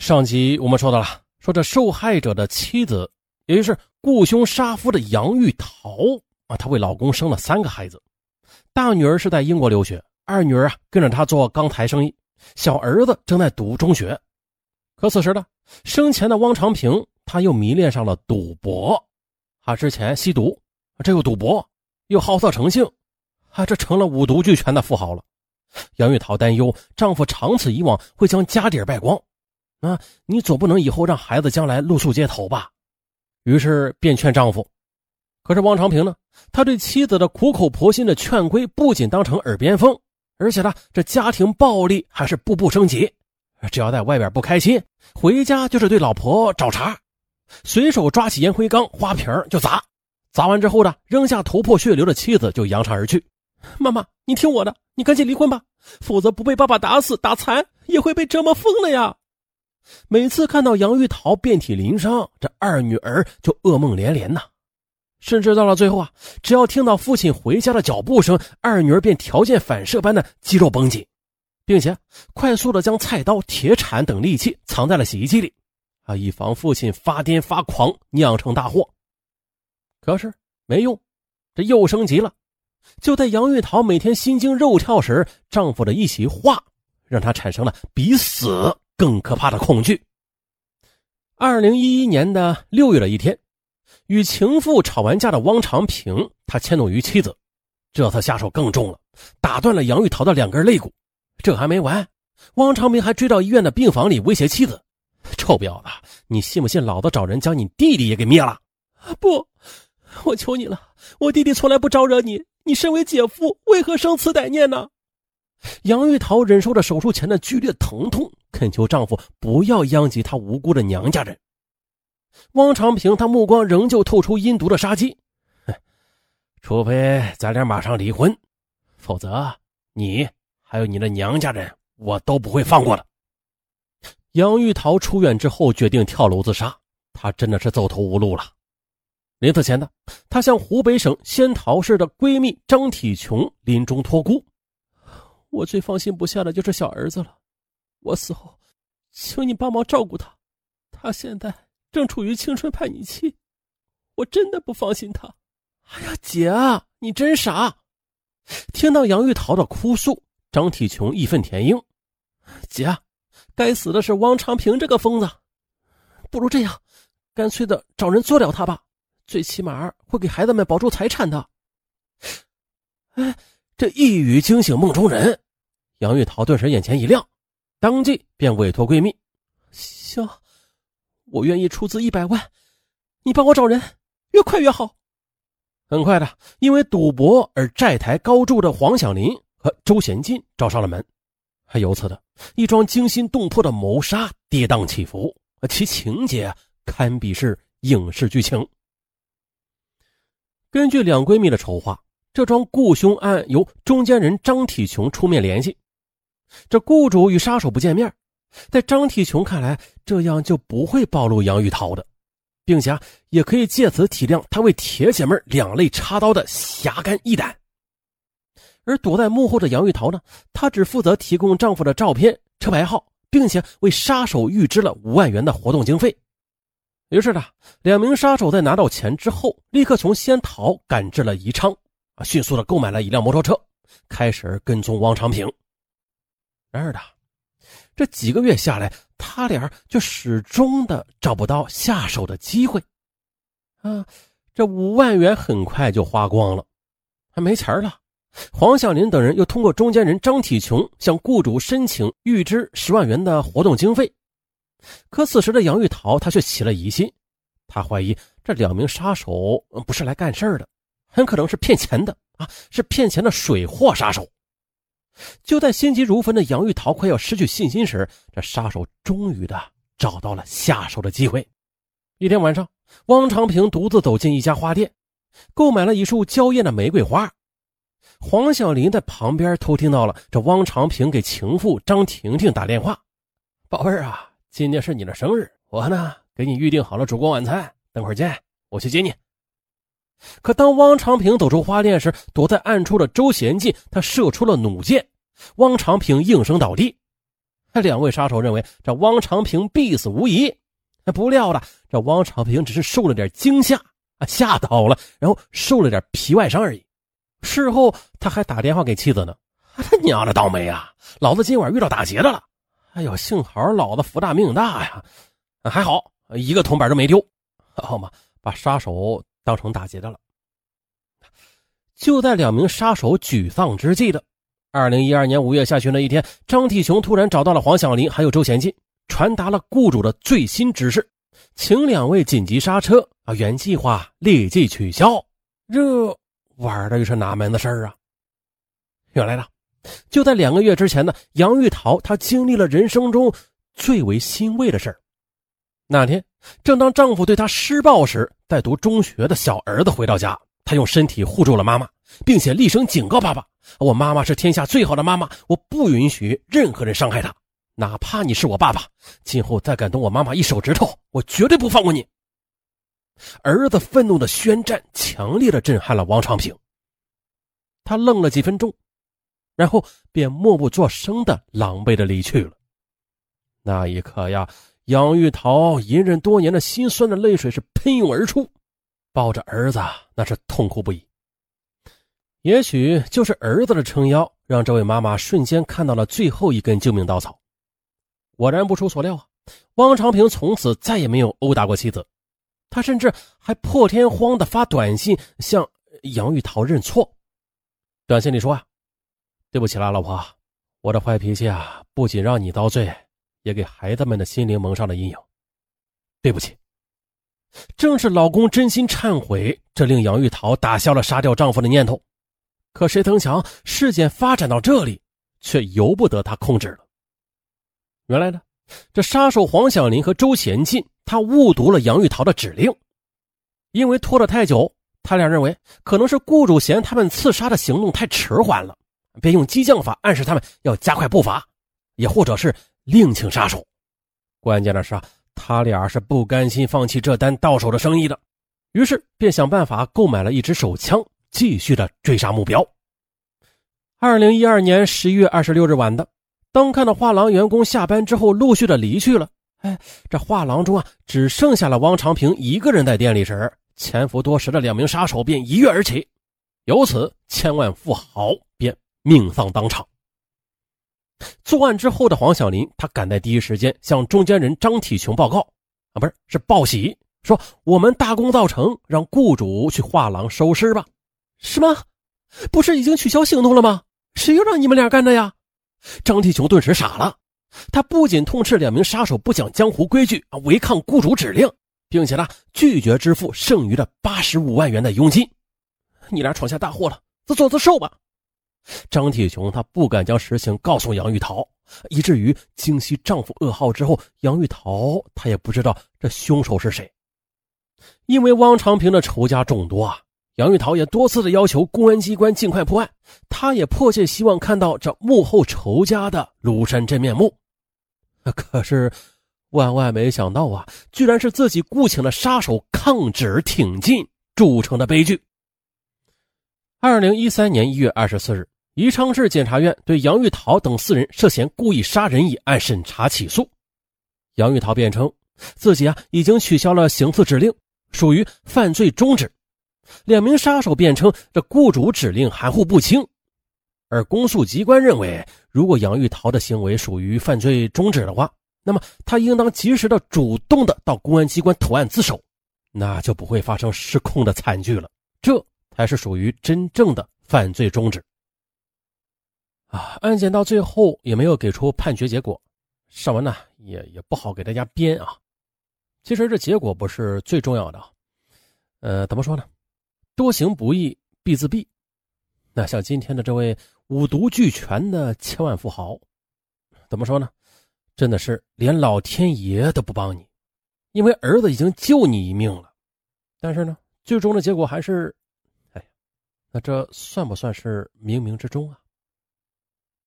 上集我们说到了，说这受害者的妻子，也就是雇凶杀夫的杨玉桃啊，她为老公生了三个孩子，大女儿是在英国留学，二女儿啊跟着她做钢材生意，小儿子正在读中学。可此时呢，生前的汪长平他又迷恋上了赌博，啊，之前吸毒，这又赌博，又好色成性，啊，这成了五毒俱全的富豪了。杨玉桃担忧丈夫长此以往会将家底败光。啊，你总不能以后让孩子将来露宿街头吧？于是便劝丈夫。可是汪长平呢？他对妻子的苦口婆心的劝规不仅当成耳边风，而且呢，这家庭暴力还是步步升级。只要在外边不开心，回家就是对老婆找茬，随手抓起烟灰缸、花瓶就砸。砸完之后呢，扔下头破血流的妻子就扬长而去。妈妈，你听我的，你赶紧离婚吧，否则不被爸爸打死打残，也会被折磨疯了呀！每次看到杨玉桃遍体鳞伤，这二女儿就噩梦连连呐。甚至到了最后啊，只要听到父亲回家的脚步声，二女儿便条件反射般的肌肉绷紧，并且快速的将菜刀、铁铲等利器藏在了洗衣机里，啊，以防父亲发癫发狂酿成大祸。可是没用，这又升级了。就在杨玉桃每天心惊肉跳时，丈夫的一席话让她产生了比死。更可怕的恐惧。二零一一年的六月的一天，与情妇吵完架的汪长平，他迁怒于妻子，这次下手更重了，打断了杨玉桃的两根肋骨。这还没完，汪长平还追到医院的病房里威胁妻子：“臭婊子，你信不信老子找人将你弟弟也给灭了？”不，我求你了，我弟弟从来不招惹你，你身为姐夫，为何生此歹念呢？杨玉桃忍受着手术前的剧烈疼痛，恳求丈夫不要殃及她无辜的娘家人。汪长平他目光仍旧透出阴毒的杀机，除非咱俩马上离婚，否则你还有你的娘家人，我都不会放过的。杨玉桃出院之后决定跳楼自杀，她真的是走投无路了。临死前呢，她向湖北省仙桃市的闺蜜张体琼临终托孤。我最放心不下的就是小儿子了，我死后，请你帮忙照顾他，他现在正处于青春叛逆期，我真的不放心他。哎呀，姐，你真傻！听到杨玉桃的哭诉，张体琼义愤填膺：“姐，该死的是汪长平这个疯子，不如这样，干脆的找人做掉他吧，最起码会给孩子们保住财产的。”哎。这一语惊醒梦中人，杨玉桃顿时眼前一亮，当即便委托闺蜜：“行，我愿意出资一百万，你帮我找人，越快越好。”很快的，因为赌博而债台高筑的黄小林和周贤进找上了门，还由此的一桩惊心动魄的谋杀跌宕起伏，其情节堪比是影视剧情。根据两闺蜜的筹划。这桩雇凶案由中间人张体琼出面联系，这雇主与杀手不见面，在张体琼看来，这样就不会暴露杨玉桃的，并且也可以借此体谅他为铁姐妹两肋插刀的侠肝义胆。而躲在幕后的杨玉桃呢，她只负责提供丈夫的照片、车牌号，并且为杀手预支了五万元的活动经费。于是呢，两名杀手在拿到钱之后，立刻从仙桃赶至了宜昌。啊迅速的购买了一辆摩托车，开始跟踪汪长平。然而的，这几个月下来，他俩就始终的找不到下手的机会。啊，这五万元很快就花光了，还没钱了。黄小林等人又通过中间人张体琼向雇主申请预支十万元的活动经费。可此时的杨玉桃，他却起了疑心，他怀疑这两名杀手不是来干事的。很可能是骗钱的啊，是骗钱的水货杀手。就在心急如焚的杨玉桃快要失去信心时，这杀手终于的找到了下手的机会。一天晚上，汪长平独自走进一家花店，购买了一束娇艳的玫瑰花。黄小林在旁边偷听到了这汪长平给情妇张婷婷打电话：“宝贝儿啊，今天是你的生日，我呢给你预定好了烛光晚餐，等会儿见，我去接你。”可当汪长平走出花店时，躲在暗处的周贤进他射出了弩箭，汪长平应声倒地。两位杀手认为这汪长平必死无疑。不料的，这汪长平只是受了点惊吓啊，吓倒了，然后受了点皮外伤而已。事后他还打电话给妻子呢：“他娘的倒霉啊！老子今晚遇到打劫的了。哎呦，幸好老子福大命大呀，还好一个铜板都没丢，好嘛，把杀手当成打劫的了。”就在两名杀手沮丧之际的二零一二年五月下旬的一天，张体雄突然找到了黄小林还有周贤进，传达了雇主的最新指示，请两位紧急刹车啊，原计划立即取消。这玩的又是哪门子事儿啊？原来呢，就在两个月之前呢，杨玉桃她经历了人生中最为欣慰的事儿。那天，正当丈夫对她施暴时，在读中学的小儿子回到家。他用身体护住了妈妈，并且厉声警告爸爸：“我妈妈是天下最好的妈妈，我不允许任何人伤害她，哪怕你是我爸爸。今后再敢动我妈妈一手指头，我绝对不放过你。”儿子愤怒的宣战，强烈的震撼了王长平。他愣了几分钟，然后便默不作声的狼狈的离去了。那一刻呀，杨玉桃隐忍多年的心酸的泪水是喷涌而出。抱着儿子，那是痛哭不已。也许就是儿子的撑腰，让这位妈妈瞬间看到了最后一根救命稻草。果然不出所料啊，汪长平从此再也没有殴打过妻子，他甚至还破天荒的发短信向杨玉桃认错。短信里说啊：“对不起啦，老婆，我的坏脾气啊，不仅让你遭罪，也给孩子们的心灵蒙上了阴影。对不起。”正是老公真心忏悔，这令杨玉桃打消了杀掉丈夫的念头。可谁曾想，事件发展到这里，却由不得他控制了。原来呢，这杀手黄小林和周贤进，他误读了杨玉桃的指令，因为拖得太久，他俩认为可能是雇主嫌他们刺杀的行动太迟缓了，便用激将法暗示他们要加快步伐，也或者是另请杀手。关键的是啊。他俩是不甘心放弃这单到手的生意的，于是便想办法购买了一支手枪，继续的追杀目标。二零一二年十一月二十六日晚的，当看到画廊员工下班之后陆续的离去了，哎，这画廊中啊只剩下了汪长平一个人在店里时，潜伏多时的两名杀手便一跃而起，由此千万富豪便命丧当场。作案之后的黄小林，他赶在第一时间向中间人张体琼报告，啊，不是，是报喜，说我们大功告成，让雇主去画廊收尸吧。什么？不是已经取消行动了吗？谁又让你们俩干的呀？张体雄顿时傻了，他不仅痛斥两名杀手不讲江湖规矩啊，违抗雇主指令，并且呢拒绝支付剩余的八十五万元的佣金。你俩闯下大祸了，自作自受吧。张铁雄他不敢将实情告诉杨玉桃，以至于惊悉丈夫噩耗之后，杨玉桃她也不知道这凶手是谁。因为汪长平的仇家众多啊，杨玉桃也多次的要求公安机关尽快破案，她也迫切希望看到这幕后仇家的庐山真面目。可是万万没想到啊，居然是自己雇请的杀手抗旨挺进铸成的悲剧。二零一三年一月二十四日，宜昌市检察院对杨玉桃等四人涉嫌故意杀人一案审查起诉。杨玉桃辩称，自己啊已经取消了行刺指令，属于犯罪中止。两名杀手辩称，这雇主指令含糊不清。而公诉机关认为，如果杨玉桃的行为属于犯罪中止的话，那么他应当及时的、主动的到公安机关投案自首，那就不会发生失控的惨剧了。这。才是属于真正的犯罪中止啊！案件到最后也没有给出判决结果，上文呢也也不好给大家编啊。其实这结果不是最重要的，呃，怎么说呢？多行不义必自毙。那像今天的这位五毒俱全的千万富豪，怎么说呢？真的是连老天爷都不帮你，因为儿子已经救你一命了，但是呢，最终的结果还是。哎那这算不算是冥冥之中啊？